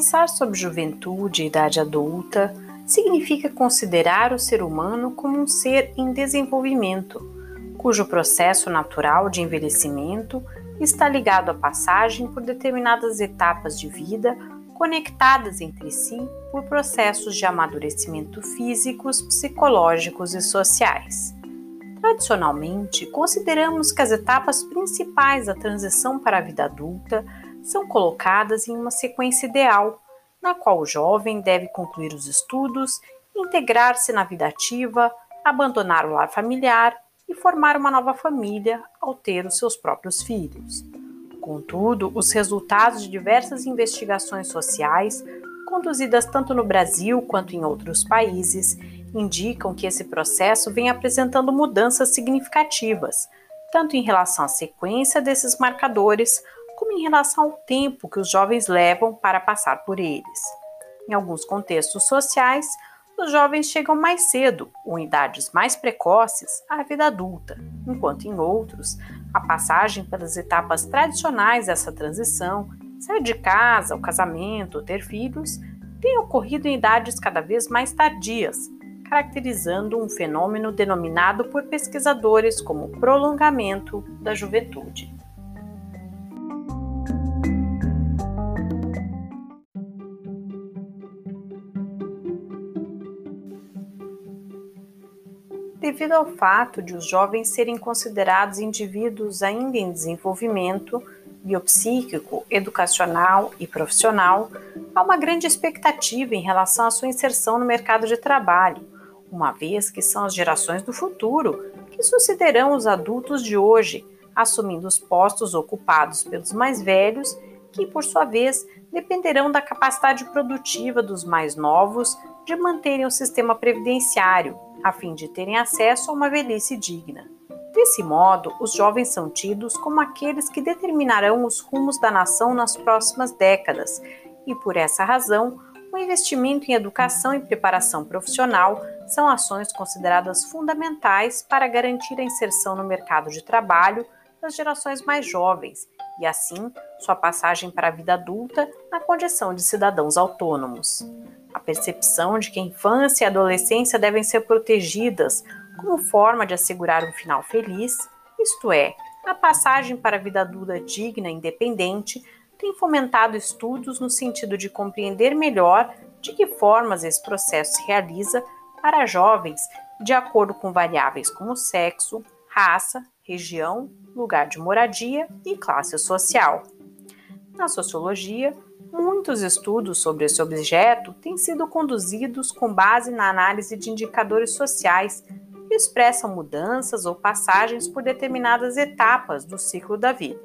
Pensar sobre juventude e idade adulta significa considerar o ser humano como um ser em desenvolvimento, cujo processo natural de envelhecimento está ligado à passagem por determinadas etapas de vida conectadas entre si por processos de amadurecimento físicos, psicológicos e sociais. Tradicionalmente, consideramos que as etapas principais da transição para a vida adulta são colocadas em uma sequência ideal, na qual o jovem deve concluir os estudos, integrar-se na vida ativa, abandonar o lar familiar e formar uma nova família ao ter os seus próprios filhos. Contudo, os resultados de diversas investigações sociais, conduzidas tanto no Brasil quanto em outros países, indicam que esse processo vem apresentando mudanças significativas, tanto em relação à sequência desses marcadores, como em relação ao tempo que os jovens levam para passar por eles. Em alguns contextos sociais, os jovens chegam mais cedo ou em idades mais precoces à vida adulta, enquanto em outros, a passagem pelas etapas tradicionais dessa transição, sair de casa, o casamento, ter filhos, tem ocorrido em idades cada vez mais tardias, caracterizando um fenômeno denominado por pesquisadores como prolongamento da juventude. Devido ao fato de os jovens serem considerados indivíduos ainda em desenvolvimento biopsíquico, educacional e profissional, há uma grande expectativa em relação à sua inserção no mercado de trabalho, uma vez que são as gerações do futuro que sucederão os adultos de hoje, assumindo os postos ocupados pelos mais velhos, que, por sua vez, dependerão da capacidade produtiva dos mais novos de manterem o sistema previdenciário a fim de terem acesso a uma velhice digna. Desse modo, os jovens são tidos como aqueles que determinarão os rumos da nação nas próximas décadas, e por essa razão, o investimento em educação e preparação profissional são ações consideradas fundamentais para garantir a inserção no mercado de trabalho das gerações mais jovens e, assim, sua passagem para a vida adulta na condição de cidadãos autônomos. A percepção de que a infância e a adolescência devem ser protegidas como forma de assegurar um final feliz, isto é, a passagem para a vida adulta digna e independente, tem fomentado estudos no sentido de compreender melhor de que formas esse processo se realiza para jovens de acordo com variáveis como sexo, raça, região, lugar de moradia e classe social. Na sociologia, Muitos estudos sobre esse objeto têm sido conduzidos com base na análise de indicadores sociais que expressam mudanças ou passagens por determinadas etapas do ciclo da vida.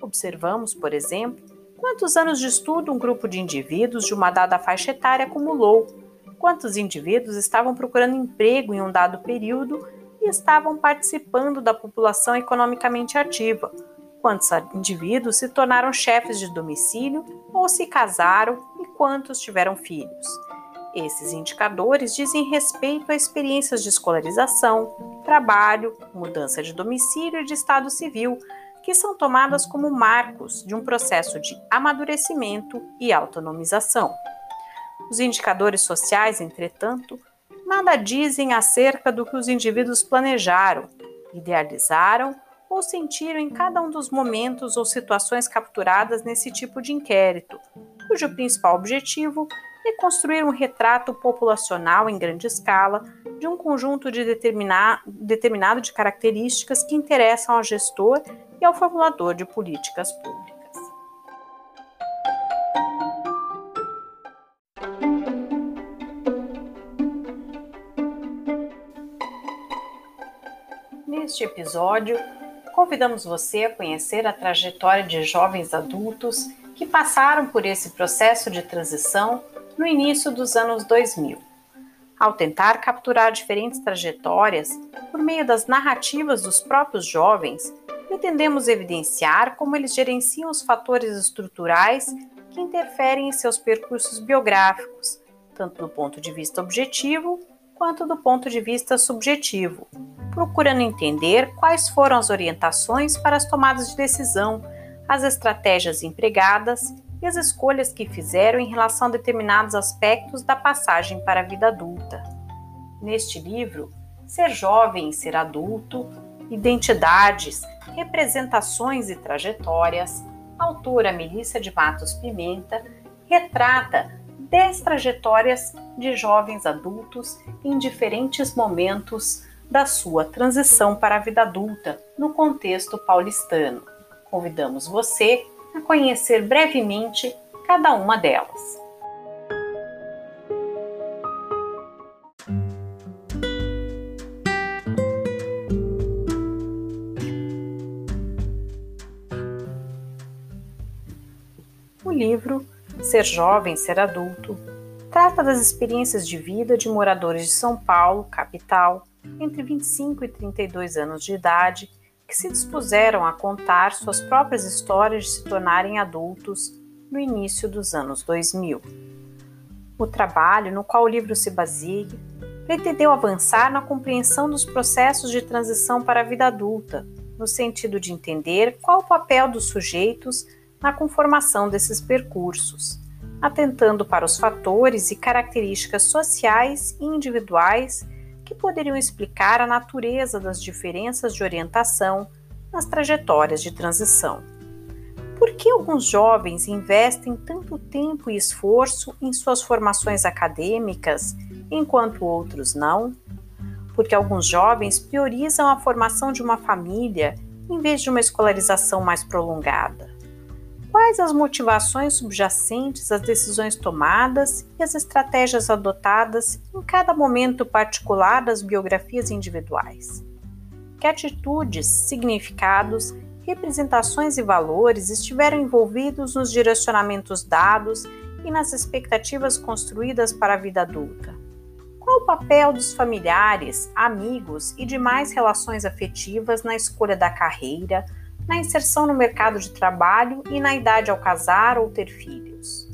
Observamos, por exemplo, quantos anos de estudo um grupo de indivíduos de uma dada faixa etária acumulou, quantos indivíduos estavam procurando emprego em um dado período e estavam participando da população economicamente ativa quantos indivíduos se tornaram chefes de domicílio ou se casaram e quantos tiveram filhos. Esses indicadores dizem respeito a experiências de escolarização, trabalho, mudança de domicílio e de estado civil, que são tomadas como marcos de um processo de amadurecimento e autonomização. Os indicadores sociais, entretanto, nada dizem acerca do que os indivíduos planejaram, idealizaram ou sentiram em cada um dos momentos ou situações capturadas nesse tipo de inquérito, cujo principal objetivo é construir um retrato populacional em grande escala de um conjunto de determinado de características que interessam ao gestor e ao formulador de políticas públicas. Neste episódio, convidamos você a conhecer a trajetória de jovens adultos que passaram por esse processo de transição no início dos anos 2000. Ao tentar capturar diferentes trajetórias por meio das narrativas dos próprios jovens, pretendemos evidenciar como eles gerenciam os fatores estruturais que interferem em seus percursos biográficos, tanto do ponto de vista objetivo quanto do ponto de vista subjetivo, procurando entender quais foram as orientações para as tomadas de decisão, as estratégias empregadas e as escolhas que fizeram em relação a determinados aspectos da passagem para a vida adulta. Neste livro, Ser Jovem e Ser Adulto, Identidades, Representações e Trajetórias, a autora Melissa de Matos Pimenta retrata dez trajetórias de jovens adultos em diferentes momentos da sua transição para a vida adulta no contexto paulistano. Convidamos você a conhecer brevemente cada uma delas. Ser Jovem, Ser Adulto trata das experiências de vida de moradores de São Paulo, capital, entre 25 e 32 anos de idade, que se dispuseram a contar suas próprias histórias de se tornarem adultos no início dos anos 2000. O trabalho no qual o livro se baseia pretendeu avançar na compreensão dos processos de transição para a vida adulta, no sentido de entender qual o papel dos sujeitos na conformação desses percursos, atentando para os fatores e características sociais e individuais que poderiam explicar a natureza das diferenças de orientação nas trajetórias de transição. Por que alguns jovens investem tanto tempo e esforço em suas formações acadêmicas, enquanto outros não? Porque alguns jovens priorizam a formação de uma família em vez de uma escolarização mais prolongada. Quais as motivações subjacentes às decisões tomadas e as estratégias adotadas em cada momento particular das biografias individuais? Que atitudes, significados, representações e valores estiveram envolvidos nos direcionamentos dados e nas expectativas construídas para a vida adulta? Qual o papel dos familiares, amigos e demais relações afetivas na escolha da carreira, na inserção no mercado de trabalho e na idade ao casar ou ter filhos.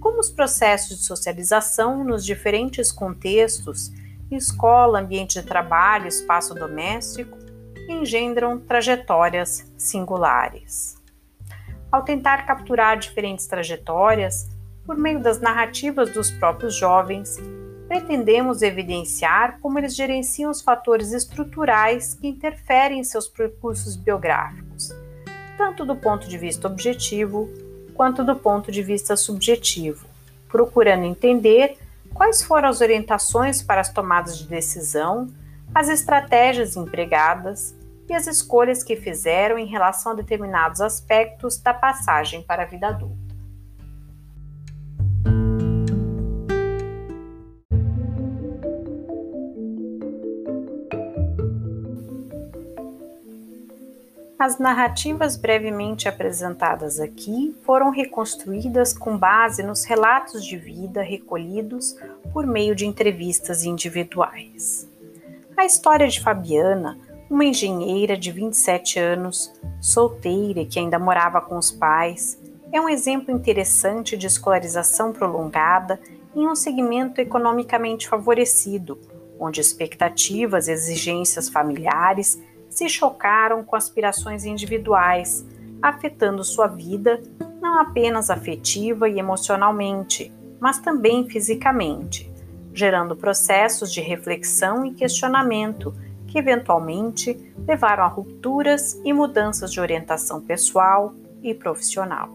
Como os processos de socialização nos diferentes contextos escola, ambiente de trabalho, espaço doméstico engendram trajetórias singulares. Ao tentar capturar diferentes trajetórias, por meio das narrativas dos próprios jovens, pretendemos evidenciar como eles gerenciam os fatores estruturais que interferem em seus percursos biográficos, tanto do ponto de vista objetivo quanto do ponto de vista subjetivo, procurando entender quais foram as orientações para as tomadas de decisão, as estratégias empregadas e as escolhas que fizeram em relação a determinados aspectos da passagem para a vida adulta. As narrativas brevemente apresentadas aqui foram reconstruídas com base nos relatos de vida recolhidos por meio de entrevistas individuais. A história de Fabiana, uma engenheira de 27 anos, solteira que ainda morava com os pais, é um exemplo interessante de escolarização prolongada em um segmento economicamente favorecido, onde expectativas e exigências familiares se chocaram com aspirações individuais, afetando sua vida não apenas afetiva e emocionalmente, mas também fisicamente, gerando processos de reflexão e questionamento que eventualmente levaram a rupturas e mudanças de orientação pessoal e profissional.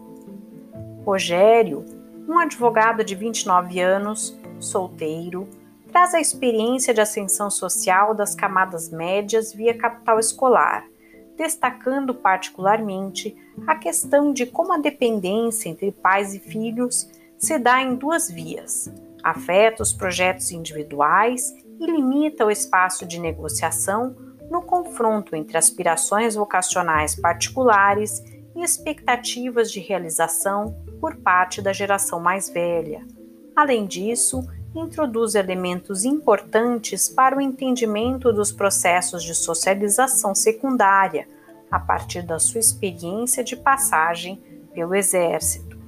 Rogério, um advogado de 29 anos, solteiro, traz a experiência de ascensão social das camadas médias via capital escolar, destacando particularmente a questão de como a dependência entre pais e filhos se dá em duas vias: afeta os projetos individuais e limita o espaço de negociação no confronto entre aspirações vocacionais particulares e expectativas de realização por parte da geração mais velha. Além disso, introduz elementos importantes para o entendimento dos processos de socialização secundária, a partir da sua experiência de passagem pelo Exército.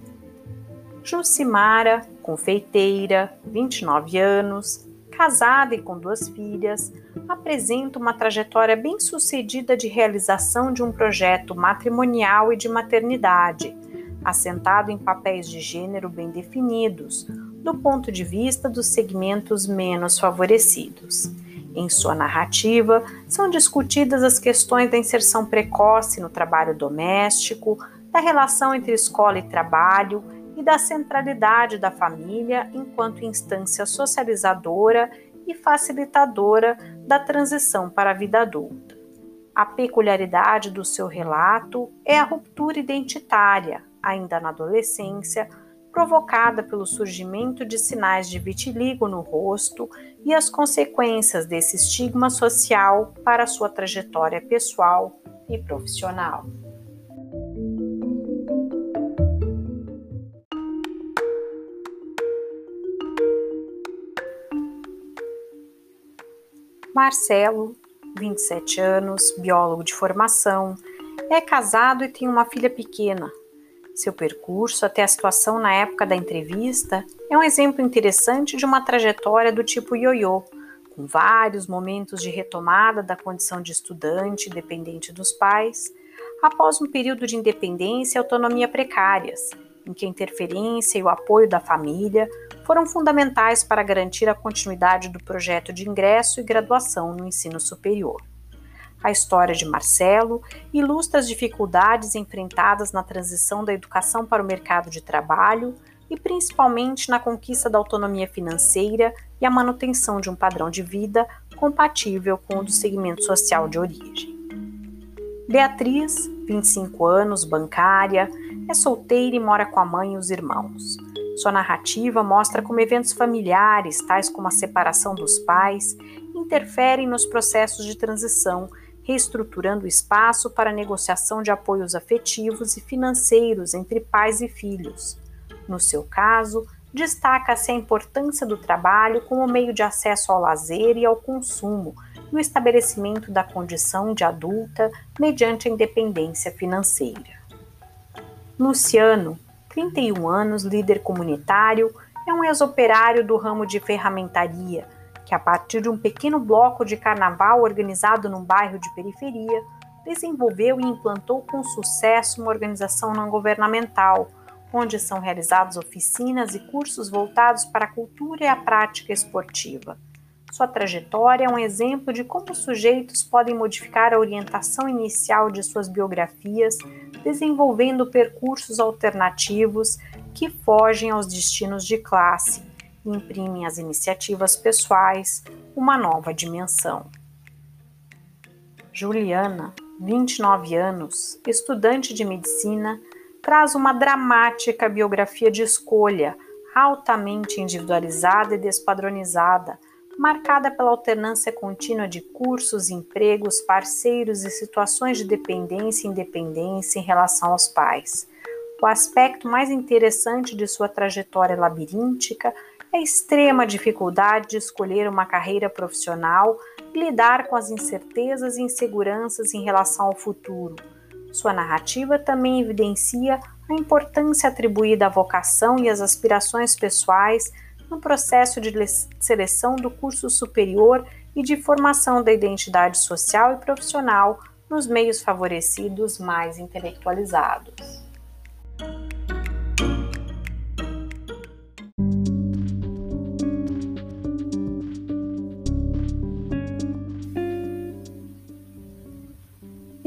Jucimara, confeiteira, 29 anos, casada e com duas filhas, apresenta uma trajetória bem-sucedida de realização de um projeto matrimonial e de maternidade, assentado em papéis de gênero bem definidos, do ponto de vista dos segmentos menos favorecidos. Em sua narrativa, são discutidas as questões da inserção precoce no trabalho doméstico, da relação entre escola e trabalho e da centralidade da família enquanto instância socializadora e facilitadora da transição para a vida adulta. A peculiaridade do seu relato é a ruptura identitária, ainda na adolescência, provocada pelo surgimento de sinais de vitiligo no rosto e as consequências desse estigma social para sua trajetória pessoal e profissional. Marcelo, 27 anos, biólogo de formação, é casado e tem uma filha pequena. Seu percurso até a situação na época da entrevista é um exemplo interessante de uma trajetória do tipo ioiô, com vários momentos de retomada da condição de estudante dependente dos pais, após um período de independência e autonomia precárias, em que a interferência e o apoio da família foram fundamentais para garantir a continuidade do projeto de ingresso e graduação no ensino superior. A história de Marcelo ilustra as dificuldades enfrentadas na transição da educação para o mercado de trabalho e principalmente na conquista da autonomia financeira e a manutenção de um padrão de vida compatível com o do segmento social de origem. Beatriz, 25 anos, bancária, é solteira e mora com a mãe e os irmãos. Sua narrativa mostra como eventos familiares, tais como a separação dos pais, interferem nos processos de transição, reestruturando o espaço para negociação de apoios afetivos e financeiros entre pais e filhos. No seu caso, destaca-se a importância do trabalho como meio de acesso ao lazer e ao consumo, e o estabelecimento da condição de adulta mediante a independência financeira. Luciano, 31 anos, líder comunitário, é um ex-operário do ramo de ferramentaria, que a partir de um pequeno bloco de carnaval organizado num bairro de periferia, desenvolveu e implantou com sucesso uma organização não governamental, onde são realizadas oficinas e cursos voltados para a cultura e a prática esportiva. Sua trajetória é um exemplo de como os sujeitos podem modificar a orientação inicial de suas biografias desenvolvendo percursos alternativos que fogem aos destinos de classe imprimem às iniciativas pessoais uma nova dimensão. Juliana, 29 anos, estudante de medicina, traz uma dramática biografia de escolha, altamente individualizada e despadronizada marcada pela alternância contínua de cursos, empregos, parceiros e situações de dependência e independência em relação aos pais. O aspecto mais interessante de sua trajetória labiríntica a extrema dificuldade de escolher uma carreira profissional e lidar com as incertezas e inseguranças em relação ao futuro. Sua narrativa também evidencia a importância atribuída à vocação e às aspirações pessoais no processo de seleção do curso superior e de formação da identidade social e profissional nos meios favorecidos mais intelectualizados.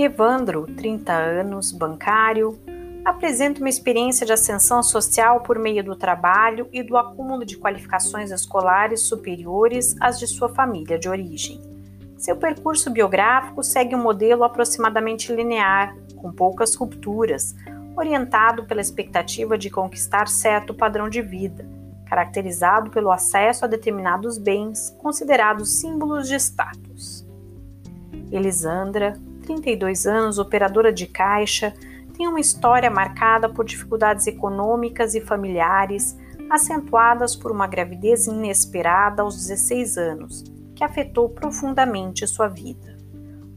Evandro, 30 anos, bancário, apresenta uma experiência de ascensão social por meio do trabalho e do acúmulo de qualificações escolares superiores às de sua família de origem. Seu percurso biográfico segue um modelo aproximadamente linear, com poucas rupturas, orientado pela expectativa de conquistar certo padrão de vida, caracterizado pelo acesso a determinados bens considerados símbolos de status. Elisandra, 32 anos, operadora de caixa, tem uma história marcada por dificuldades econômicas e familiares, acentuadas por uma gravidez inesperada aos 16 anos, que afetou profundamente sua vida.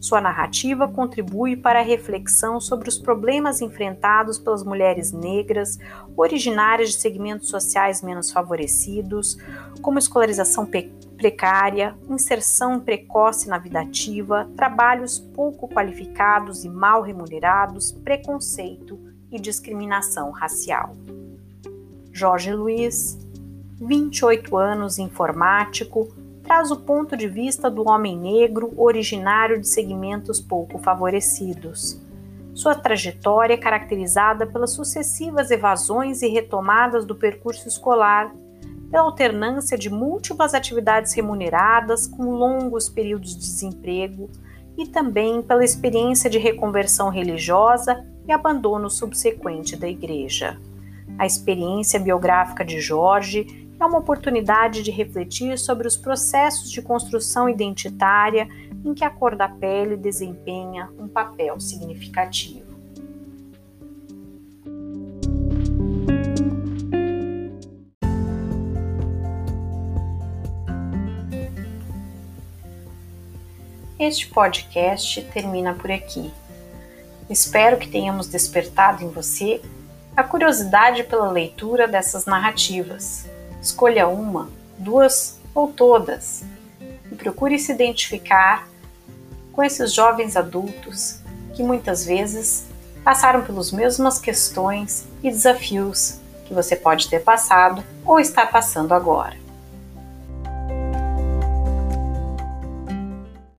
Sua narrativa contribui para a reflexão sobre os problemas enfrentados pelas mulheres negras, originárias de segmentos sociais menos favorecidos, como escolarização precária, inserção precoce na vida ativa, trabalhos pouco qualificados e mal remunerados, preconceito e discriminação racial. Jorge Luiz, 28 anos, informático, traz o ponto de vista do homem negro originário de segmentos pouco favorecidos. Sua trajetória é caracterizada pelas sucessivas evasões e retomadas do percurso escolar, pela alternância de múltiplas atividades remuneradas com longos períodos de desemprego e também pela experiência de reconversão religiosa e abandono subsequente da igreja. A experiência biográfica de Jorge é uma oportunidade de refletir sobre os processos de construção identitária em que a cor da pele desempenha um papel significativo. Este podcast termina por aqui. Espero que tenhamos despertado em você a curiosidade pela leitura dessas narrativas Escolha uma, duas ou todas e procure se identificar com esses jovens adultos que muitas vezes passaram pelas mesmas questões e desafios que você pode ter passado ou está passando agora.